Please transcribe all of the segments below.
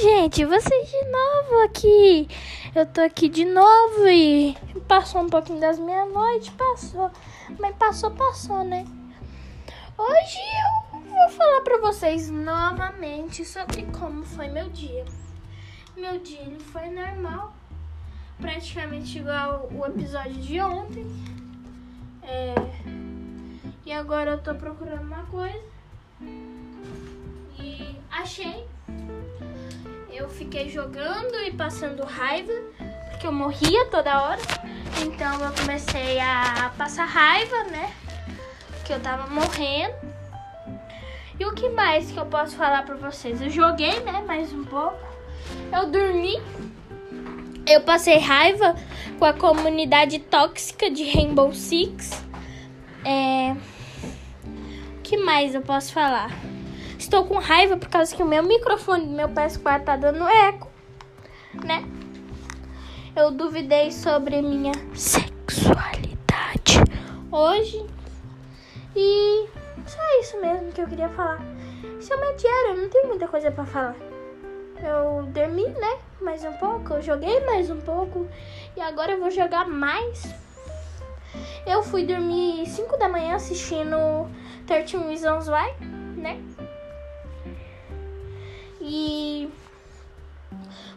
gente, vocês de novo aqui. Eu tô aqui de novo e passou um pouquinho das meia-noite, passou. Mas passou, passou, né? Hoje eu vou falar pra vocês novamente sobre como foi meu dia. Meu dia foi normal, praticamente igual o episódio de ontem. É... E agora eu tô procurando uma coisa. E achei eu fiquei jogando e passando raiva, porque eu morria toda hora. Então eu comecei a passar raiva, né? Que eu tava morrendo. E o que mais que eu posso falar pra vocês? Eu joguei, né? Mais um pouco. Eu dormi. Eu passei raiva com a comunidade tóxica de Rainbow Six. É... O que mais eu posso falar? Estou com raiva por causa que o meu microfone do meu PS4 tá dando eco, né? Eu duvidei sobre minha sexualidade hoje. E só isso mesmo que eu queria falar. Isso é meu diário, não tem muita coisa para falar. Eu dormi, né? Mais um pouco, eu joguei mais um pouco e agora eu vou jogar mais. Eu fui dormir 5 da manhã assistindo 13 Reasons Why, né? E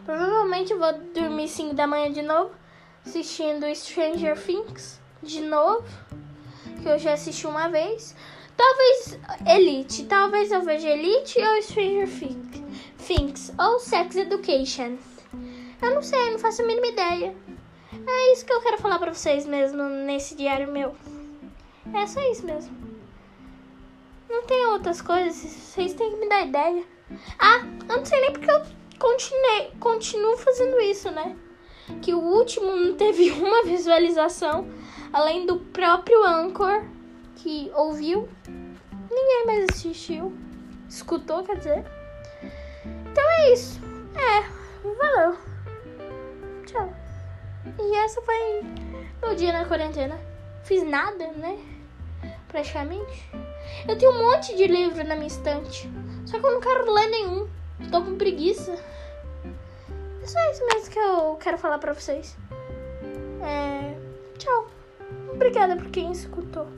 provavelmente vou dormir 5 da manhã de novo, assistindo Stranger Things de novo, que eu já assisti uma vez. Talvez Elite, talvez eu veja Elite ou Stranger Things, ou Sex Education. Eu não sei, não faço a mínima ideia. É isso que eu quero falar pra vocês mesmo nesse diário meu. É só isso mesmo. Outras coisas, vocês têm que me dar ideia. Ah, eu não sei nem porque eu continuei, continuo fazendo isso, né? Que o último não teve uma visualização, além do próprio Anchor, que ouviu. Ninguém mais assistiu. Escutou, quer dizer. Então é isso. É, valeu. Tchau. E essa foi meu dia na quarentena. Fiz nada, né? Praticamente. Eu tenho um monte de livro na minha estante. Só que eu não quero ler nenhum. Tô com preguiça. É só isso mesmo que eu quero falar pra vocês. É... Tchau. Obrigada por quem escutou.